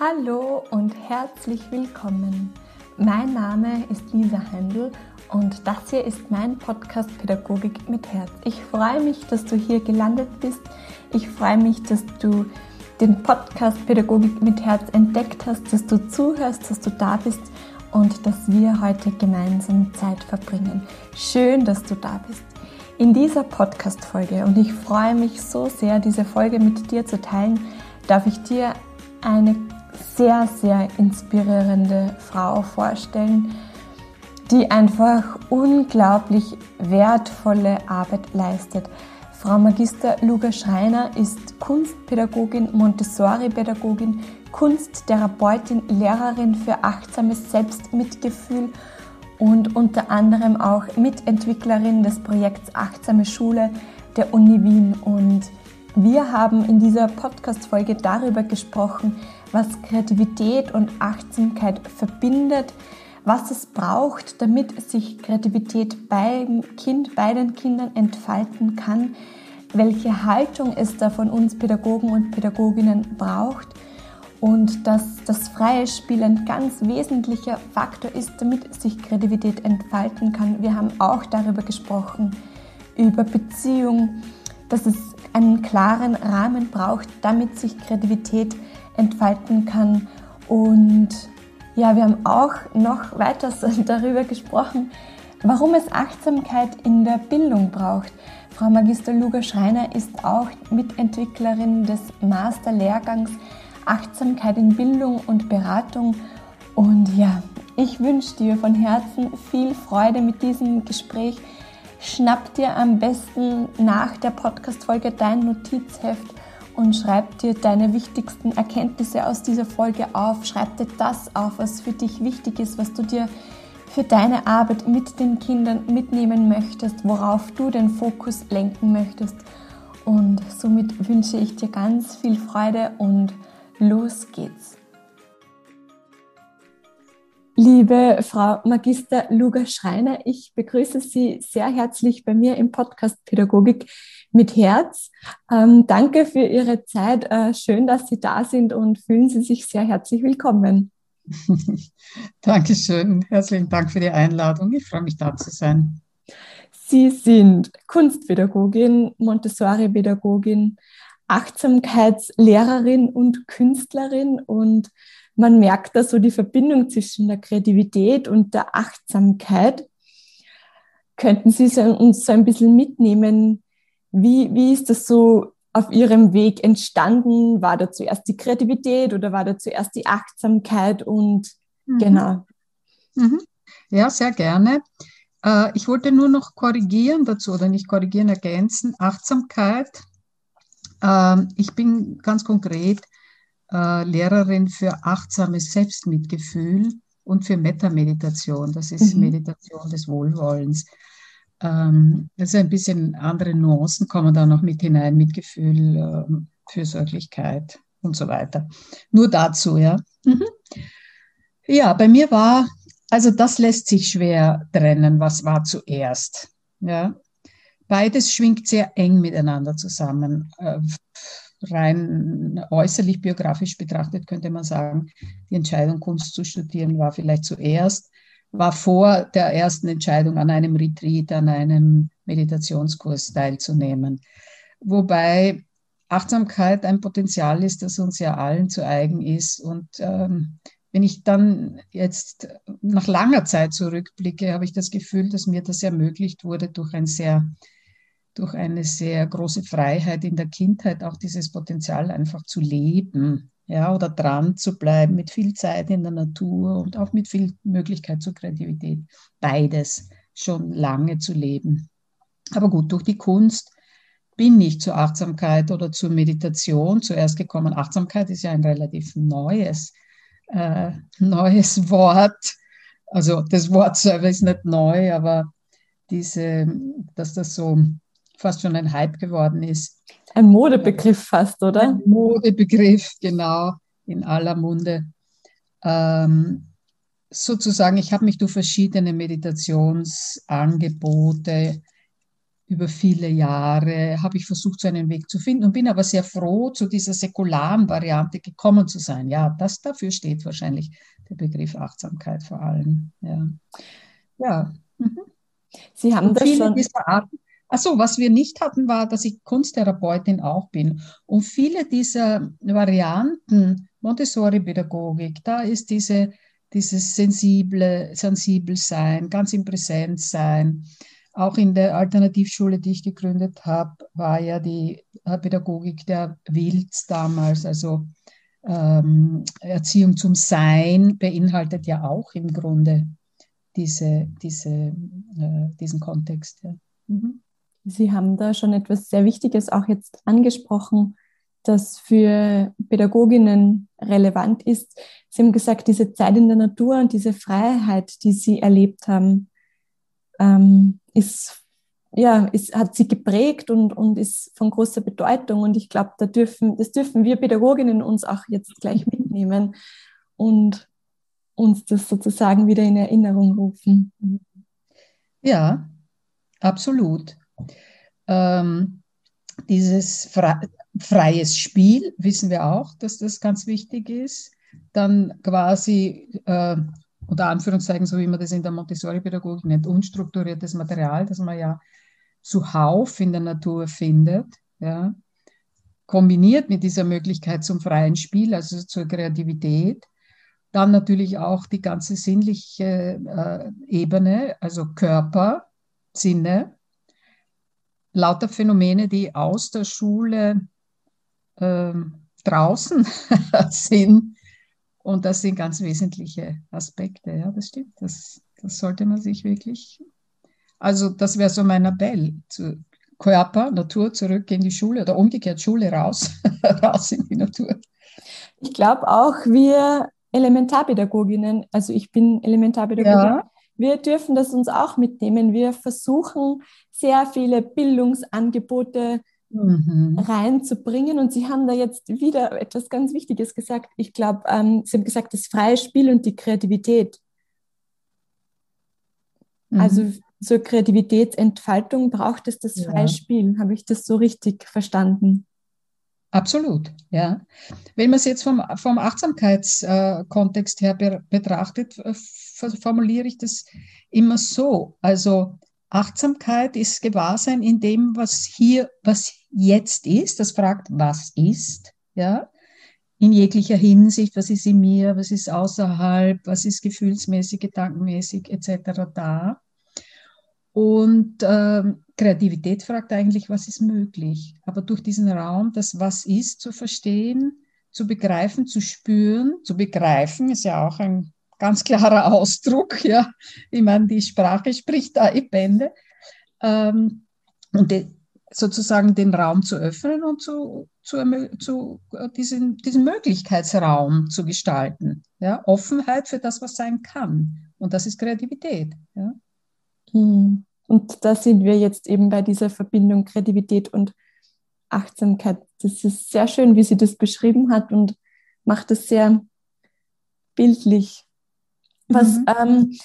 Hallo und herzlich willkommen. Mein Name ist Lisa Händel und das hier ist mein Podcast Pädagogik mit Herz. Ich freue mich, dass du hier gelandet bist. Ich freue mich, dass du den Podcast Pädagogik mit Herz entdeckt hast, dass du zuhörst, dass du da bist und dass wir heute gemeinsam Zeit verbringen. Schön, dass du da bist. In dieser Podcast-Folge, und ich freue mich so sehr, diese Folge mit dir zu teilen, darf ich dir eine sehr, sehr inspirierende Frau vorstellen, die einfach unglaublich wertvolle Arbeit leistet. Frau Magister Luga Schreiner ist Kunstpädagogin, Montessori-Pädagogin, Kunsttherapeutin, Lehrerin für achtsames Selbstmitgefühl und unter anderem auch Mitentwicklerin des Projekts Achtsame Schule der Uni Wien. Und wir haben in dieser Podcast-Folge darüber gesprochen, was Kreativität und Achtsamkeit verbindet, was es braucht, damit sich Kreativität beim Kind, bei den Kindern entfalten kann, welche Haltung es da von uns Pädagogen und Pädagoginnen braucht und dass das freie Spiel ein ganz wesentlicher Faktor ist, damit sich Kreativität entfalten kann. Wir haben auch darüber gesprochen, über Beziehung, dass es einen klaren Rahmen braucht, damit sich Kreativität entfalten kann. Und ja, wir haben auch noch weiter darüber gesprochen, warum es Achtsamkeit in der Bildung braucht. Frau Magister Luga Schreiner ist auch Mitentwicklerin des Masterlehrgangs Achtsamkeit in Bildung und Beratung. Und ja, ich wünsche dir von Herzen viel Freude mit diesem Gespräch. Schnapp dir am besten nach der Podcast-Folge dein Notizheft und schreib dir deine wichtigsten Erkenntnisse aus dieser Folge auf. Schreib dir das auf, was für dich wichtig ist, was du dir für deine Arbeit mit den Kindern mitnehmen möchtest, worauf du den Fokus lenken möchtest. Und somit wünsche ich dir ganz viel Freude und los geht's. Liebe Frau Magister Luga Schreiner, ich begrüße Sie sehr herzlich bei mir im Podcast Pädagogik mit Herz. Ähm, danke für Ihre Zeit. Äh, schön, dass Sie da sind und fühlen Sie sich sehr herzlich willkommen. Dankeschön. Herzlichen Dank für die Einladung. Ich freue mich, da zu sein. Sie sind Kunstpädagogin, Montessori-Pädagogin, Achtsamkeitslehrerin und Künstlerin und man merkt da so die Verbindung zwischen der Kreativität und der Achtsamkeit. Könnten Sie uns so ein bisschen mitnehmen? Wie, wie ist das so auf Ihrem Weg entstanden? War da zuerst die Kreativität oder war da zuerst die Achtsamkeit? Und mhm. genau. Mhm. Ja, sehr gerne. Äh, ich wollte nur noch korrigieren dazu oder nicht korrigieren, ergänzen. Achtsamkeit. Ähm, ich bin ganz konkret äh, Lehrerin für achtsames Selbstmitgefühl und für Metameditation. Das ist mhm. Meditation des Wohlwollens. Ähm, also ein bisschen andere Nuancen kommen da noch mit hinein, Mitgefühl, äh, Fürsorglichkeit und so weiter. Nur dazu, ja. Mhm. Ja, bei mir war, also das lässt sich schwer trennen, was war zuerst. Ja. Beides schwingt sehr eng miteinander zusammen. Äh, rein äußerlich biografisch betrachtet könnte man sagen, die Entscheidung, Kunst zu studieren, war vielleicht zuerst, war vor der ersten Entscheidung, an einem Retreat, an einem Meditationskurs teilzunehmen. Wobei Achtsamkeit ein Potenzial ist, das uns ja allen zu eigen ist. Und ähm, wenn ich dann jetzt nach langer Zeit zurückblicke, habe ich das Gefühl, dass mir das ermöglicht wurde durch ein sehr durch eine sehr große Freiheit in der Kindheit auch dieses Potenzial einfach zu leben, ja, oder dran zu bleiben mit viel Zeit in der Natur und auch mit viel Möglichkeit zur Kreativität. Beides schon lange zu leben. Aber gut, durch die Kunst bin ich zur Achtsamkeit oder zur Meditation zuerst gekommen. Achtsamkeit ist ja ein relativ neues, äh, neues Wort. Also das Wort selber ist nicht neu, aber diese, dass das so fast schon ein Hype geworden ist. Ein Modebegriff fast, oder? Ein Modebegriff, genau, in aller Munde. Ähm, sozusagen, ich habe mich durch verschiedene Meditationsangebote über viele Jahre habe ich versucht, so einen Weg zu finden und bin aber sehr froh, zu dieser säkularen Variante gekommen zu sein. Ja, das dafür steht wahrscheinlich der Begriff Achtsamkeit vor allem. Ja. ja. Mhm. Sie haben und das viele schon. Dieser Arten, Achso, was wir nicht hatten, war, dass ich Kunsttherapeutin auch bin. Und viele dieser Varianten Montessori-Pädagogik, da ist diese, dieses sensible, sensibel sein, ganz im Präsenz sein, auch in der Alternativschule, die ich gegründet habe, war ja die äh, Pädagogik der Wilds damals, also ähm, Erziehung zum Sein beinhaltet ja auch im Grunde diese, diese, äh, diesen Kontext. Ja. Mhm. Sie haben da schon etwas sehr Wichtiges auch jetzt angesprochen, das für Pädagoginnen relevant ist. Sie haben gesagt, diese Zeit in der Natur und diese Freiheit, die Sie erlebt haben, ähm, ist, ja, ist, hat sie geprägt und, und ist von großer Bedeutung. Und ich glaube, da dürfen, das dürfen wir Pädagoginnen uns auch jetzt gleich mitnehmen und uns das sozusagen wieder in Erinnerung rufen. Ja, absolut. Ähm, dieses fre freies Spiel wissen wir auch, dass das ganz wichtig ist. Dann quasi äh, unter Anführungszeichen, so wie man das in der Montessori-Pädagogik nennt, unstrukturiertes Material, das man ja zuhauf in der Natur findet, ja, kombiniert mit dieser Möglichkeit zum freien Spiel, also zur Kreativität. Dann natürlich auch die ganze sinnliche äh, Ebene, also Körper, Sinne, lauter Phänomene, die aus der Schule äh, draußen sind und das sind ganz wesentliche Aspekte. Ja, das stimmt. Das, das sollte man sich wirklich. Also, das wäre so mein Appell. Zu Körper, Natur zurück in die Schule oder umgekehrt Schule raus, raus in die Natur. Ich glaube auch, wir Elementarpädagoginnen, also ich bin Elementarpädagogin, ja. Wir dürfen das uns auch mitnehmen. Wir versuchen sehr viele Bildungsangebote mhm. reinzubringen. Und Sie haben da jetzt wieder etwas ganz Wichtiges gesagt. Ich glaube, ähm, Sie haben gesagt, das freie Spiel und die Kreativität. Mhm. Also zur Kreativitätsentfaltung braucht es das freie ja. Spiel. Habe ich das so richtig verstanden? Absolut, ja. Wenn man es jetzt vom, vom Achtsamkeitskontext her be betrachtet, formuliere ich das immer so. Also Achtsamkeit ist Gewahrsein in dem, was hier, was jetzt ist. Das fragt, was ist, ja, in jeglicher Hinsicht, was ist in mir, was ist außerhalb, was ist gefühlsmäßig, gedankenmäßig etc. da. Und äh, Kreativität fragt eigentlich, was ist möglich. Aber durch diesen Raum, das Was ist zu verstehen, zu begreifen, zu spüren, zu begreifen, ist ja auch ein ganz klarer Ausdruck. Ja. Ich meine, die Sprache spricht da in Bände. Ähm, und die, sozusagen den Raum zu öffnen und zu, zu, zu äh, diesen, diesen Möglichkeitsraum zu gestalten. Ja? Offenheit für das, was sein kann. Und das ist Kreativität. Ja? Hm. Und da sind wir jetzt eben bei dieser Verbindung Kreativität und Achtsamkeit. Das ist sehr schön, wie sie das beschrieben hat und macht es sehr bildlich. Was, mhm. ähm,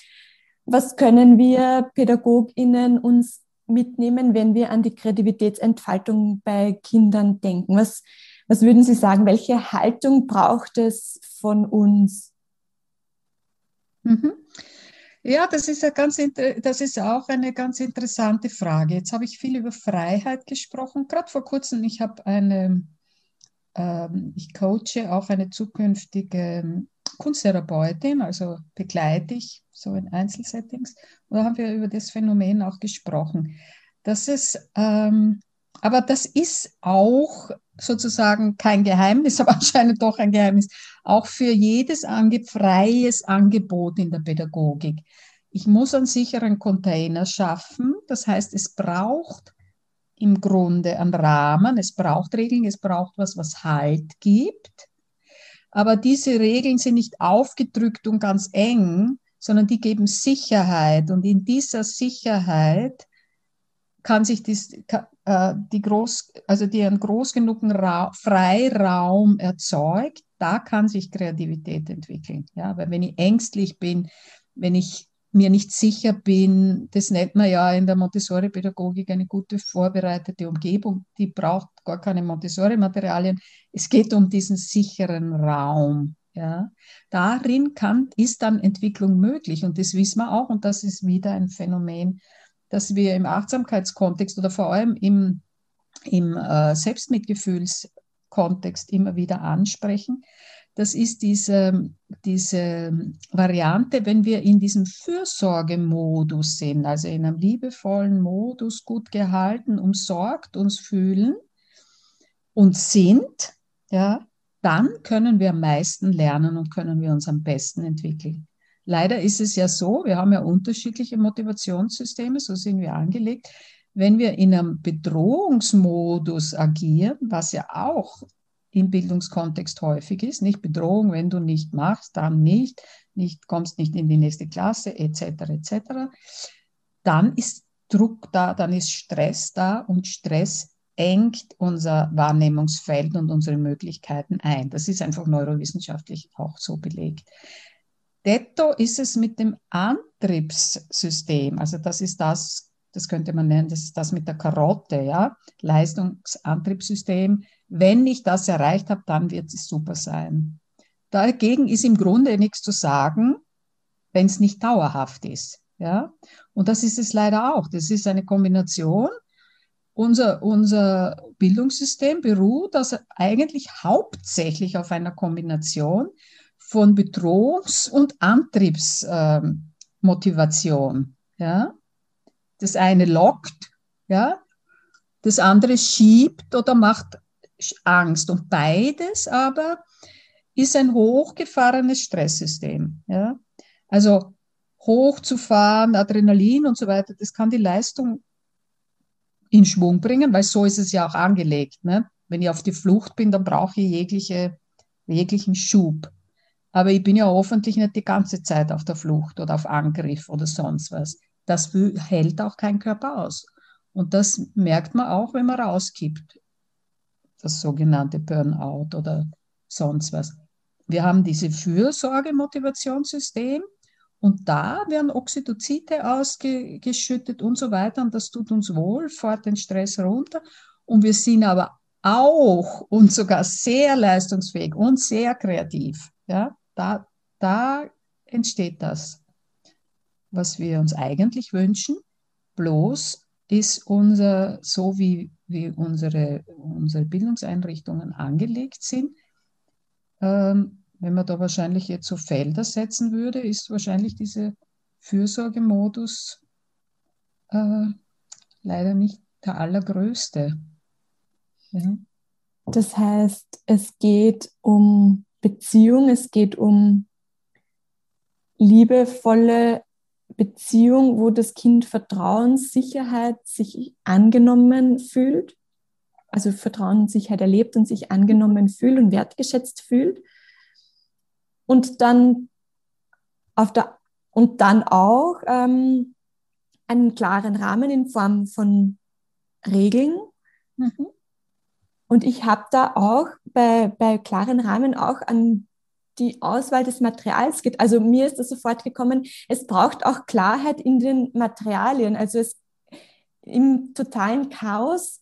was können wir PädagogInnen uns mitnehmen, wenn wir an die Kreativitätsentfaltung bei Kindern denken? Was, was würden Sie sagen? Welche Haltung braucht es von uns? Mhm. Ja, das ist, ganz, das ist auch eine ganz interessante Frage. Jetzt habe ich viel über Freiheit gesprochen. Gerade vor kurzem, ich habe eine, ähm, ich coache auch eine zukünftige Kunsttherapeutin, also begleite ich so in Einzelsettings. Und da haben wir über das Phänomen auch gesprochen. Das ist, ähm, aber das ist auch sozusagen kein Geheimnis, aber anscheinend doch ein Geheimnis, auch für jedes ange freies Angebot in der Pädagogik. Ich muss einen sicheren Container schaffen. Das heißt, es braucht im Grunde einen Rahmen, es braucht Regeln, es braucht was, was Halt gibt. Aber diese Regeln sind nicht aufgedrückt und ganz eng, sondern die geben Sicherheit. Und in dieser Sicherheit kann sich dies, äh, die groß, also die einen groß genugen Ra Freiraum erzeugt, da kann sich Kreativität entwickeln. Ja, weil wenn ich ängstlich bin, wenn ich mir nicht sicher bin, das nennt man ja in der Montessori-Pädagogik eine gute vorbereitete Umgebung, die braucht gar keine Montessori-Materialien. Es geht um diesen sicheren Raum. Ja. Darin kann, ist dann Entwicklung möglich und das wissen wir auch und das ist wieder ein Phänomen, das wir im Achtsamkeitskontext oder vor allem im, im äh, Selbstmitgefühlskontext immer wieder ansprechen, das ist diese, diese Variante, wenn wir in diesem Fürsorgemodus sind, also in einem liebevollen Modus, gut gehalten, umsorgt uns fühlen und sind, ja, dann können wir am meisten lernen und können wir uns am besten entwickeln. Leider ist es ja so, wir haben ja unterschiedliche Motivationssysteme, so sind wir angelegt. Wenn wir in einem Bedrohungsmodus agieren, was ja auch im Bildungskontext häufig ist. Nicht Bedrohung, wenn du nicht machst, dann nicht, nicht kommst nicht in die nächste Klasse, etc., etc. Dann ist Druck da, dann ist Stress da und Stress engt unser Wahrnehmungsfeld und unsere Möglichkeiten ein. Das ist einfach neurowissenschaftlich auch so belegt. Detto ist es mit dem Antriebssystem, also das ist das, das könnte man nennen, das ist das mit der Karotte, ja, Leistungsantriebssystem, wenn ich das erreicht habe, dann wird es super sein. Dagegen ist im Grunde nichts zu sagen, wenn es nicht dauerhaft ist. Ja? Und das ist es leider auch. Das ist eine Kombination. Unser, unser Bildungssystem beruht also eigentlich hauptsächlich auf einer Kombination von Bedrohungs- und Antriebsmotivation. Ähm, ja? Das eine lockt, ja? das andere schiebt oder macht Angst. Und beides aber ist ein hochgefahrenes Stresssystem. Ja? Also hochzufahren, Adrenalin und so weiter, das kann die Leistung in Schwung bringen, weil so ist es ja auch angelegt. Ne? Wenn ich auf die Flucht bin, dann brauche ich jegliche, jeglichen Schub. Aber ich bin ja hoffentlich nicht die ganze Zeit auf der Flucht oder auf Angriff oder sonst was. Das hält auch kein Körper aus. Und das merkt man auch, wenn man rauskippt das sogenannte Burnout oder sonst was. Wir haben diese Fürsorge-Motivationssystem und da werden Oxytocide ausgeschüttet und so weiter und das tut uns wohl, fährt den Stress runter und wir sind aber auch und sogar sehr leistungsfähig und sehr kreativ. Ja, da, da entsteht das, was wir uns eigentlich wünschen. Bloß ist unser, so wie wie unsere, unsere Bildungseinrichtungen angelegt sind. Ähm, wenn man da wahrscheinlich jetzt so Felder setzen würde, ist wahrscheinlich dieser Fürsorgemodus äh, leider nicht der allergrößte. Ja. Das heißt, es geht um Beziehung, es geht um liebevolle Beziehung, wo das Kind Vertrauen, Sicherheit, sich angenommen fühlt, also Vertrauen und Sicherheit erlebt und sich angenommen fühlt und wertgeschätzt fühlt. Und dann auf der und dann auch ähm, einen klaren Rahmen in Form von Regeln. Mhm. Und ich habe da auch bei, bei klaren Rahmen auch an die Auswahl des Materials geht. Also mir ist das sofort gekommen, es braucht auch Klarheit in den Materialien. Also es, im totalen Chaos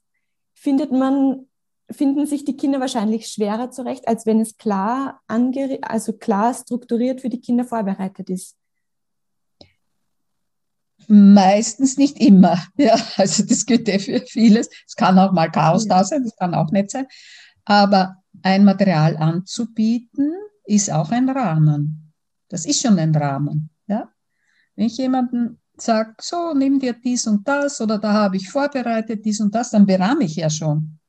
findet man, finden sich die Kinder wahrscheinlich schwerer zurecht, als wenn es klar, also klar strukturiert für die Kinder vorbereitet ist. Meistens nicht immer. Ja, also das gilt eh für vieles. Es kann auch mal Chaos ja. da sein, das kann auch nicht sein. Aber ein Material anzubieten, ist auch ein Rahmen. Das ist schon ein Rahmen. Ja? Wenn ich jemanden sage, so, nimm dir dies und das oder da habe ich vorbereitet dies und das, dann berahme ich ja schon.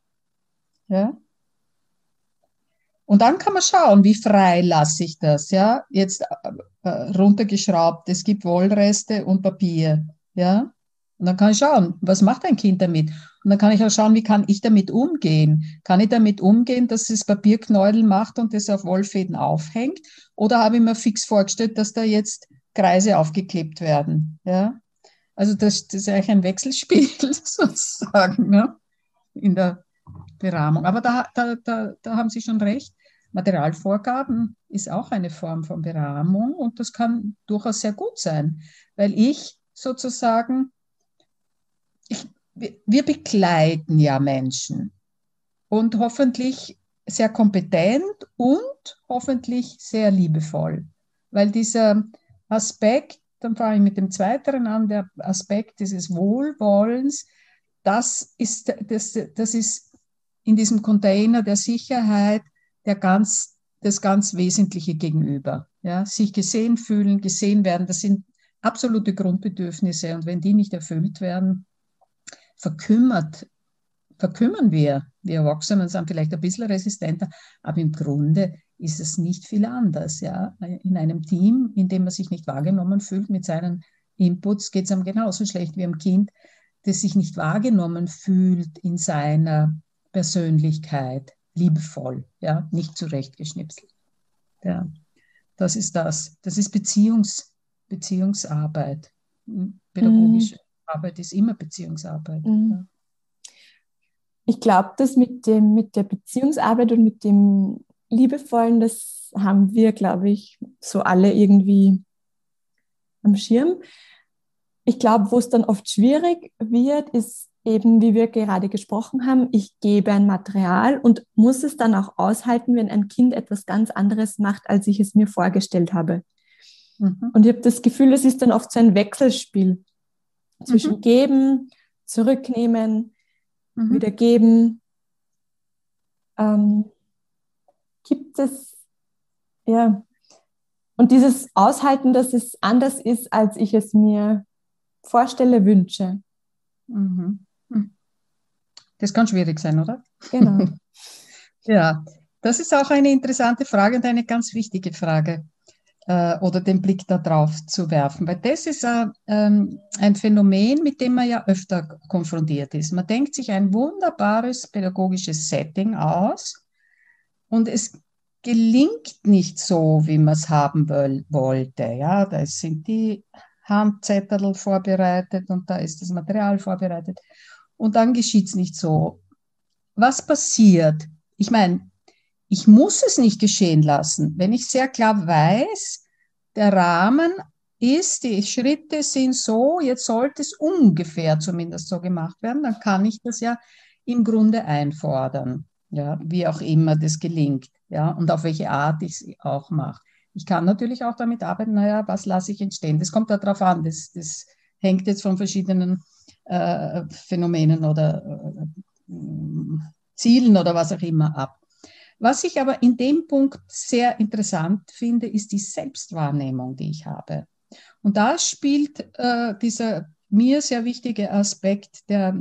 Ja? Und dann kann man schauen, wie frei lasse ich das. Ja? Jetzt äh, runtergeschraubt, es gibt Wollreste und Papier. Ja? Und dann kann ich schauen, was macht ein Kind damit? Und dann kann ich auch schauen, wie kann ich damit umgehen? Kann ich damit umgehen, dass es Papierknäudel macht und das auf Wollfäden aufhängt? Oder habe ich mir fix vorgestellt, dass da jetzt Kreise aufgeklebt werden? Ja? Also das, das ist eigentlich ein Wechselspiel sozusagen ne? in der Berahmung. Aber da, da, da, da haben Sie schon recht. Materialvorgaben ist auch eine Form von Berahmung und das kann durchaus sehr gut sein, weil ich sozusagen, wir begleiten ja Menschen und hoffentlich sehr kompetent und hoffentlich sehr liebevoll, weil dieser Aspekt, dann fange ich mit dem zweiten an, der Aspekt dieses Wohlwollens, das ist, das, das ist in diesem Container der Sicherheit der ganz, das ganz Wesentliche gegenüber. Ja, sich gesehen fühlen, gesehen werden, das sind absolute Grundbedürfnisse. Und wenn die nicht erfüllt werden, verkümmert, verkümmern wir. Wir Erwachsenen sind vielleicht ein bisschen resistenter, aber im Grunde ist es nicht viel anders. Ja? In einem Team, in dem man sich nicht wahrgenommen fühlt mit seinen Inputs, geht es einem genauso schlecht wie einem Kind, das sich nicht wahrgenommen fühlt in seiner Persönlichkeit, liebevoll, ja, nicht zurechtgeschnipselt. Ja, das ist das. Das ist Beziehungs, Beziehungsarbeit. Pädagogische mhm. Arbeit ist immer Beziehungsarbeit. Mhm. Ich glaube, dass mit, dem, mit der Beziehungsarbeit und mit dem Liebevollen, das haben wir, glaube ich, so alle irgendwie am Schirm. Ich glaube, wo es dann oft schwierig wird, ist eben, wie wir gerade gesprochen haben, ich gebe ein Material und muss es dann auch aushalten, wenn ein Kind etwas ganz anderes macht, als ich es mir vorgestellt habe. Mhm. Und ich habe das Gefühl, es ist dann oft so ein Wechselspiel zwischen mhm. geben, zurücknehmen, mhm. wieder geben. Ähm, gibt es, ja, und dieses Aushalten, dass es anders ist, als ich es mir vorstelle, wünsche. Mhm. Das kann schwierig sein, oder? Genau. ja, das ist auch eine interessante Frage und eine ganz wichtige Frage äh, oder den Blick darauf zu werfen, weil das ist äh, ähm, ein Phänomen, mit dem man ja öfter konfrontiert ist. Man denkt sich ein wunderbares pädagogisches Setting aus und es gelingt nicht so, wie man es haben wollte. Ja, da sind die Handzettel vorbereitet und da ist das Material vorbereitet und dann geschieht es nicht so. Was passiert? Ich meine, ich muss es nicht geschehen lassen. Wenn ich sehr klar weiß, der Rahmen ist, die Schritte sind so, jetzt sollte es ungefähr zumindest so gemacht werden, dann kann ich das ja im Grunde einfordern, ja, wie auch immer das gelingt, ja, und auf welche Art ich es auch mache. Ich kann natürlich auch damit arbeiten, naja, was lasse ich entstehen? Das kommt darauf an, das, das hängt jetzt von verschiedenen äh, Phänomenen oder äh, Zielen oder was auch immer ab. Was ich aber in dem Punkt sehr interessant finde, ist die Selbstwahrnehmung, die ich habe. Und da spielt äh, dieser mir sehr wichtige Aspekt der,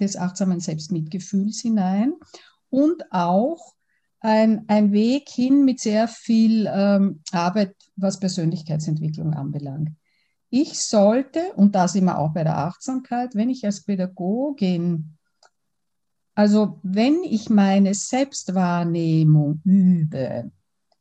des achtsamen Selbstmitgefühls hinein und auch ein, ein Weg hin mit sehr viel ähm, Arbeit, was Persönlichkeitsentwicklung anbelangt ich sollte, und da sind wir auch bei der Achtsamkeit, wenn ich als Pädagogin, also wenn ich meine Selbstwahrnehmung übe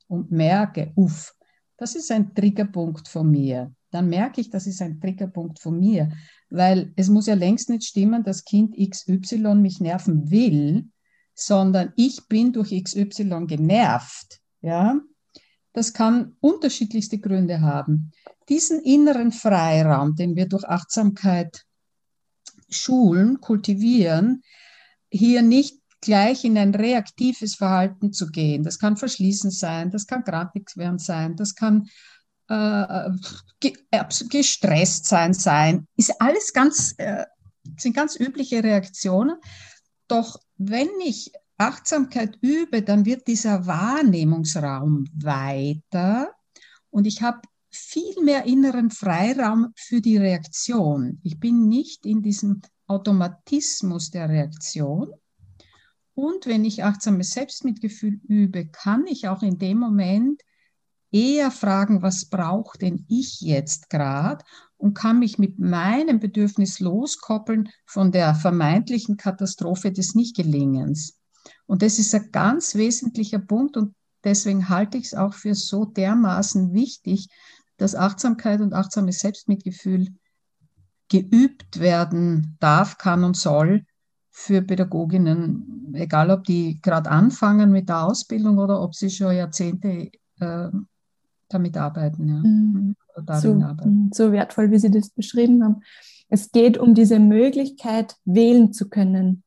und merke, uff, das ist ein Triggerpunkt von mir, dann merke ich, das ist ein Triggerpunkt von mir, weil es muss ja längst nicht stimmen, dass Kind XY mich nerven will, sondern ich bin durch XY genervt, ja. Das kann unterschiedlichste Gründe haben diesen inneren Freiraum, den wir durch Achtsamkeit schulen, kultivieren, hier nicht gleich in ein reaktives Verhalten zu gehen. Das kann verschließen sein, das kann grantig werden sein, das kann äh, gestresst sein sein. Ist alles ganz, äh, sind ganz übliche Reaktionen. Doch wenn ich Achtsamkeit übe, dann wird dieser Wahrnehmungsraum weiter und ich habe viel mehr inneren Freiraum für die Reaktion. Ich bin nicht in diesem Automatismus der Reaktion. Und wenn ich achtsames Selbstmitgefühl übe, kann ich auch in dem Moment eher fragen, was braucht denn ich jetzt gerade und kann mich mit meinem Bedürfnis loskoppeln von der vermeintlichen Katastrophe des Nichtgelingens. Und das ist ein ganz wesentlicher Punkt und deswegen halte ich es auch für so dermaßen wichtig, dass Achtsamkeit und achtsames Selbstmitgefühl geübt werden darf, kann und soll für Pädagoginnen egal ob die gerade anfangen mit der Ausbildung oder ob sie schon Jahrzehnte äh, damit arbeiten. Ja. Mhm. So, arbeiten. Mhm, so wertvoll, wie Sie das beschrieben haben. Es geht um diese Möglichkeit, wählen zu können,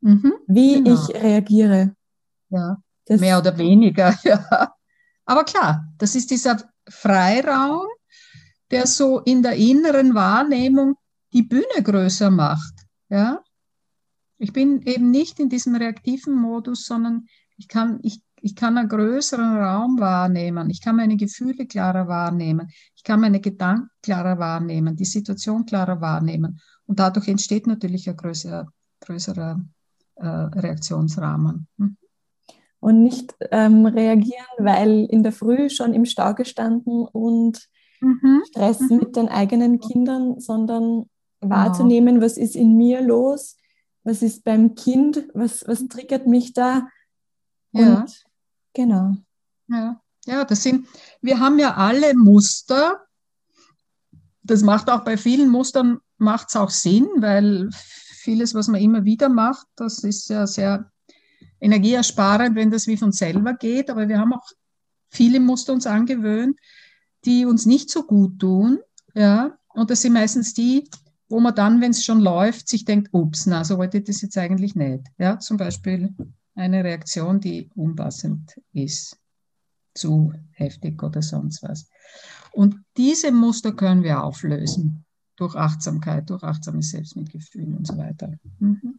mhm. wie genau. ich reagiere. Ja, das mehr oder weniger, ja. Aber klar, das ist dieser Freiraum, der so in der inneren Wahrnehmung die Bühne größer macht. Ja? Ich bin eben nicht in diesem reaktiven Modus, sondern ich kann, ich, ich kann einen größeren Raum wahrnehmen. Ich kann meine Gefühle klarer wahrnehmen. Ich kann meine Gedanken klarer wahrnehmen, die Situation klarer wahrnehmen. Und dadurch entsteht natürlich ein größerer, größerer äh, Reaktionsrahmen. Hm? und nicht ähm, reagieren, weil in der Früh schon im Stau gestanden und mhm. Stress mhm. mit den eigenen Kindern, sondern wahrzunehmen, ja. was ist in mir los, was ist beim Kind, was, was triggert mich da. Ja. Und genau. Ja. ja, das sind, wir haben ja alle Muster. Das macht auch bei vielen Mustern macht es auch Sinn, weil vieles, was man immer wieder macht, das ist ja sehr energieersparend, wenn das wie von selber geht, aber wir haben auch viele Muster uns angewöhnt, die uns nicht so gut tun. Ja? Und das sind meistens die, wo man dann, wenn es schon läuft, sich denkt, ups, na, so wollte ich das jetzt eigentlich nicht. Ja? Zum Beispiel eine Reaktion, die unpassend ist, zu heftig oder sonst was. Und diese Muster können wir auflösen durch Achtsamkeit, durch achtsames Selbstmitgefühl und so weiter. Mhm.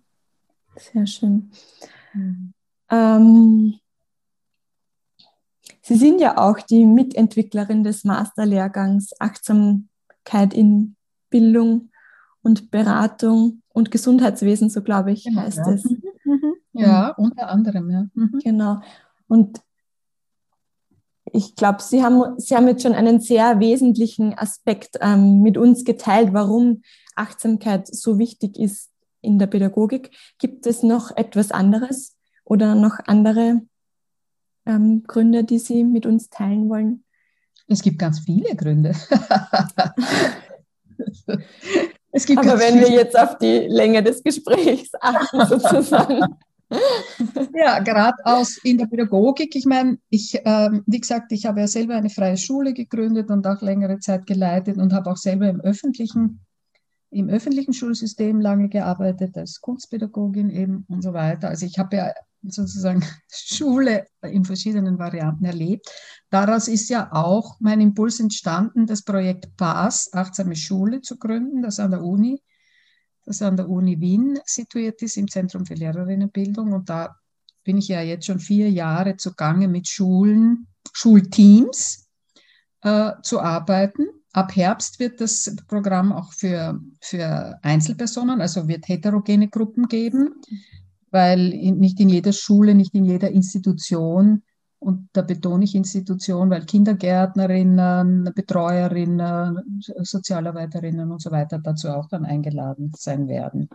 Sehr schön. Mhm. Ähm, Sie sind ja auch die Mitentwicklerin des Masterlehrgangs Achtsamkeit in Bildung und Beratung und Gesundheitswesen, so glaube ich, genau, heißt ja. es. Mhm, mhm. Ja, unter anderem, ja. Mhm. Genau. Und ich glaube, Sie haben, Sie haben jetzt schon einen sehr wesentlichen Aspekt ähm, mit uns geteilt, warum Achtsamkeit so wichtig ist in der Pädagogik. Gibt es noch etwas anderes oder noch andere ähm, Gründe, die Sie mit uns teilen wollen? Es gibt ganz viele Gründe. es gibt Aber wenn viele. wir jetzt auf die Länge des Gesprächs achten, sozusagen. ja, gerade aus in der Pädagogik. Ich meine, ich, ähm, wie gesagt, ich habe ja selber eine freie Schule gegründet und auch längere Zeit geleitet und habe auch selber im öffentlichen im öffentlichen Schulsystem lange gearbeitet, als Kunstpädagogin eben und so weiter. Also ich habe ja sozusagen Schule in verschiedenen Varianten erlebt. Daraus ist ja auch mein Impuls entstanden, das Projekt PAS, Achtsame Schule, zu gründen, das an der Uni, das an der Uni Wien situiert ist, im Zentrum für Lehrerinnenbildung. Und da bin ich ja jetzt schon vier Jahre zugange mit Schulen, Schulteams äh, zu arbeiten Ab Herbst wird das Programm auch für, für Einzelpersonen, also wird heterogene Gruppen geben, weil nicht in jeder Schule, nicht in jeder Institution, und da betone ich Institution, weil Kindergärtnerinnen, Betreuerinnen, Sozialarbeiterinnen und so weiter dazu auch dann eingeladen sein werden.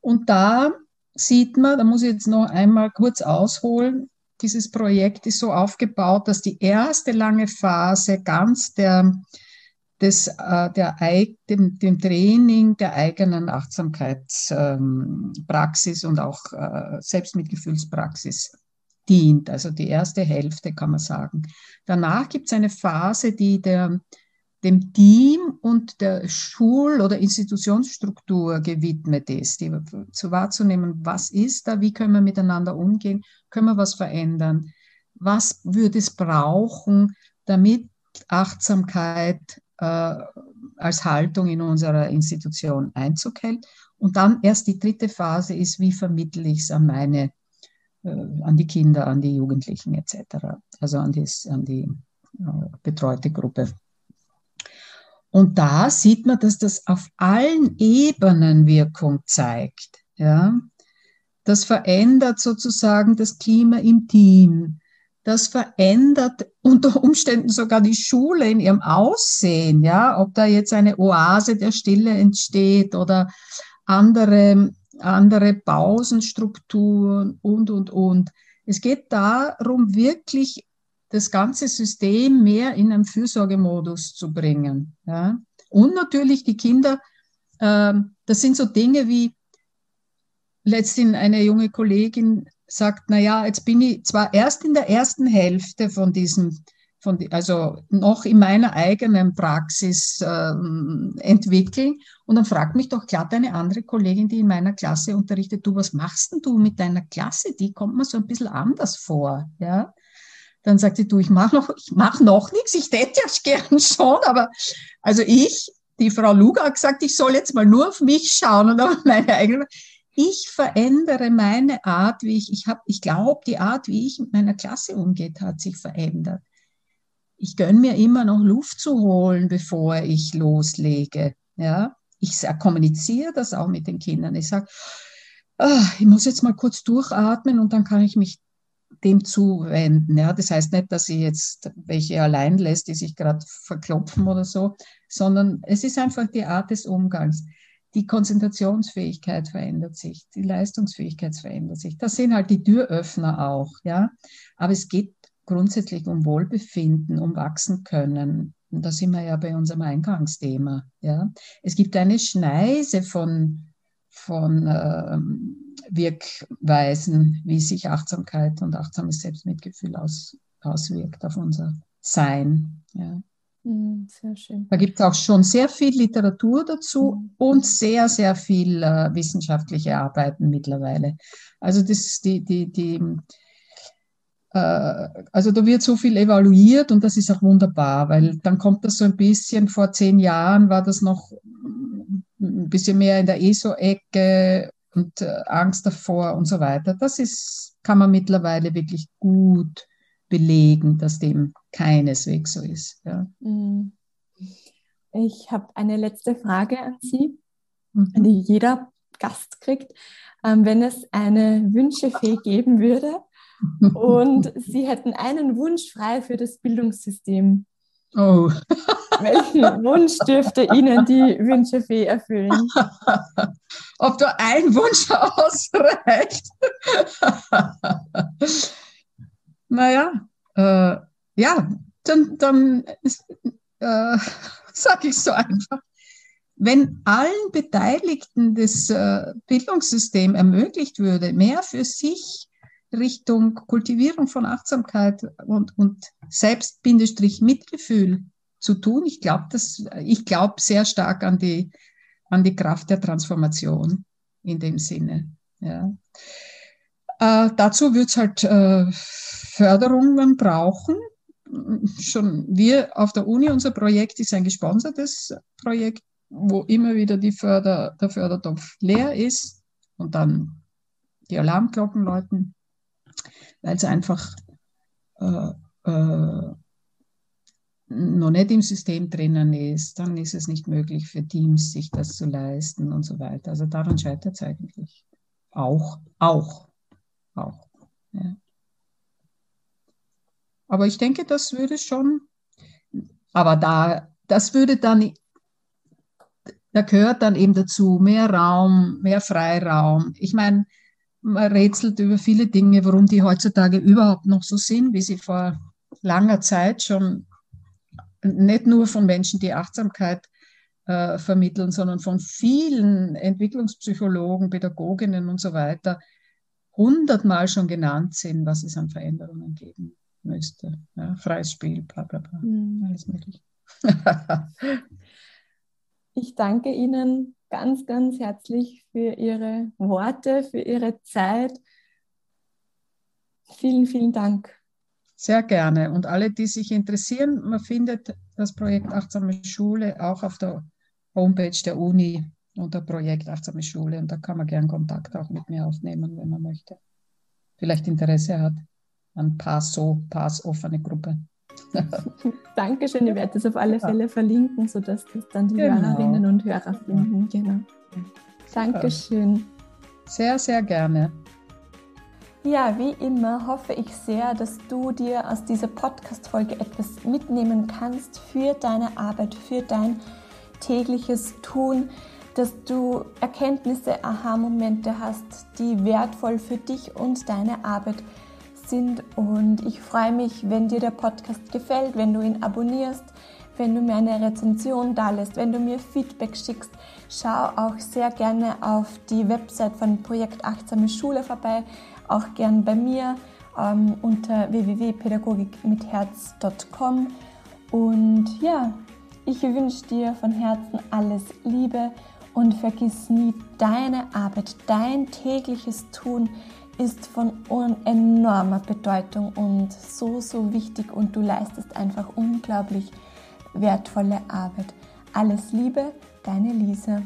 Und da sieht man, da muss ich jetzt noch einmal kurz ausholen, dieses Projekt ist so aufgebaut, dass die erste lange Phase ganz der des, äh, der, dem, dem Training der eigenen Achtsamkeitspraxis ähm, und auch äh, Selbstmitgefühlspraxis dient. Also die erste Hälfte kann man sagen. Danach gibt es eine Phase, die der, dem Team und der Schul- oder Institutionsstruktur gewidmet ist, die zu wahrzunehmen, was ist da, wie können wir miteinander umgehen, können wir was verändern, was würde es brauchen, damit Achtsamkeit als Haltung in unserer Institution Einzug hält. Und dann erst die dritte Phase ist, wie vermittle ich es an meine, äh, an die Kinder, an die Jugendlichen etc., also an, dies, an die äh, betreute Gruppe. Und da sieht man, dass das auf allen Ebenen Wirkung zeigt. Ja? Das verändert sozusagen das Klima im Team. Das verändert unter Umständen sogar die Schule in ihrem Aussehen, ja, ob da jetzt eine Oase der Stille entsteht oder andere, andere Pausenstrukturen und, und, und. Es geht darum, wirklich das ganze System mehr in einen Fürsorgemodus zu bringen. Ja. Und natürlich die Kinder, äh, das sind so Dinge wie letztens eine junge Kollegin sagt, na ja, jetzt bin ich zwar erst in der ersten Hälfte von diesem, von die, also noch in meiner eigenen Praxis ähm, entwickeln und dann fragt mich doch glatt eine andere Kollegin, die in meiner Klasse unterrichtet, du, was machst denn du mit deiner Klasse? Die kommt mir so ein bisschen anders vor, ja. Dann sagt sie, du, ich mache noch, ich mache noch nichts, ich hätte ja gern schon, aber also ich, die Frau Luga hat gesagt, ich soll jetzt mal nur auf mich schauen und auf meine eigene. Ich verändere meine Art, wie ich, ich habe, ich glaube, die Art, wie ich mit meiner Klasse umgeht, hat sich verändert. Ich gönne mir immer noch Luft zu holen, bevor ich loslege. Ja, ich kommuniziere das auch mit den Kindern. Ich sage, ah, ich muss jetzt mal kurz durchatmen und dann kann ich mich dem zuwenden. Ja, das heißt nicht, dass sie jetzt welche allein lässt, die sich gerade verklopfen oder so, sondern es ist einfach die Art des Umgangs. Die Konzentrationsfähigkeit verändert sich, die Leistungsfähigkeit verändert sich. Das sind halt die Türöffner auch, ja. Aber es geht grundsätzlich um Wohlbefinden, um wachsen können. Und da sind wir ja bei unserem Eingangsthema, ja. Es gibt eine Schneise von, von ähm, Wirkweisen, wie sich Achtsamkeit und achtsames Selbstmitgefühl aus, auswirkt auf unser Sein. Ja. Mhm, sehr schön. Da gibt es auch schon sehr viel Literatur dazu mhm. und sehr, sehr viel äh, wissenschaftliche Arbeiten mittlerweile. Also das, die, die, die, äh, also da wird so viel evaluiert und das ist auch wunderbar, weil dann kommt das so ein bisschen, vor zehn Jahren war das noch ein bisschen mehr in der ESO-Ecke und äh, Angst davor und so weiter. Das ist, kann man mittlerweile wirklich gut belegen, dass dem keineswegs so ist. Ja. Mhm. Ich habe eine letzte Frage an Sie, mhm. die jeder Gast kriegt. Ähm, wenn es eine Wünschefee geben würde und Sie hätten einen Wunsch frei für das Bildungssystem, Oh. Welchen Wunsch dürfte Ihnen die Wünschefee erfüllen? Ob da ein Wunsch ausreicht? Naja, äh, ja, dann, dann äh, sage ich so einfach. Wenn allen Beteiligten des äh, Bildungssystems ermöglicht würde, mehr für sich Richtung Kultivierung von Achtsamkeit und, und Selbst-Mitgefühl zu tun. Ich glaube ich glaube sehr stark an die, an die Kraft der Transformation in dem Sinne. Ja. Äh, dazu wird es halt äh, Förderungen brauchen. Schon wir auf der Uni, unser Projekt ist ein gesponsertes Projekt, wo immer wieder die Förder, der Förderdopf leer ist und dann die Alarmglocken läuten weil es einfach äh, äh, noch nicht im System drinnen ist, dann ist es nicht möglich für Teams, sich das zu leisten und so weiter. Also daran scheitert es eigentlich. Auch, auch, auch. Ja. Aber ich denke, das würde schon, aber da, das würde dann, da gehört dann eben dazu mehr Raum, mehr Freiraum. Ich meine, man rätselt über viele Dinge, warum die heutzutage überhaupt noch so sind, wie sie vor langer Zeit schon nicht nur von Menschen, die Achtsamkeit äh, vermitteln, sondern von vielen Entwicklungspsychologen, Pädagoginnen und so weiter hundertmal schon genannt sind, was es an Veränderungen geben müsste. Ja, freies Spiel, bla bla bla, mhm. alles möglich. ich danke Ihnen ganz, ganz herzlich für Ihre Worte, für Ihre Zeit. Vielen, vielen Dank. Sehr gerne. Und alle, die sich interessieren, man findet das Projekt Achtsame Schule auch auf der Homepage der Uni unter Projekt Achtsame Schule. Und da kann man gern Kontakt auch mit mir aufnehmen, wenn man möchte. Vielleicht Interesse hat an PASO, PAS offene Gruppe. Dankeschön, ich werde das auf alle Fälle verlinken, sodass das dann die genau. Hörerinnen und Hörer finden. Genau. Dankeschön. Sehr, sehr gerne. Ja, wie immer hoffe ich sehr, dass du dir aus dieser Podcast-Folge etwas mitnehmen kannst für deine Arbeit, für dein tägliches Tun, dass du Erkenntnisse, Aha-Momente hast, die wertvoll für dich und deine Arbeit sind und ich freue mich, wenn dir der Podcast gefällt, wenn du ihn abonnierst, wenn du mir eine Rezension da lässt, wenn du mir Feedback schickst. Schau auch sehr gerne auf die Website von Projekt Achtsame Schule vorbei, auch gern bei mir ähm, unter www.pädagogikmitherz.com. Und ja, ich wünsche dir von Herzen alles Liebe und vergiss nie, deine Arbeit, dein tägliches Tun ist von enormer Bedeutung und so, so wichtig und du leistest einfach unglaublich wertvolle Arbeit. Alles Liebe, deine Lisa.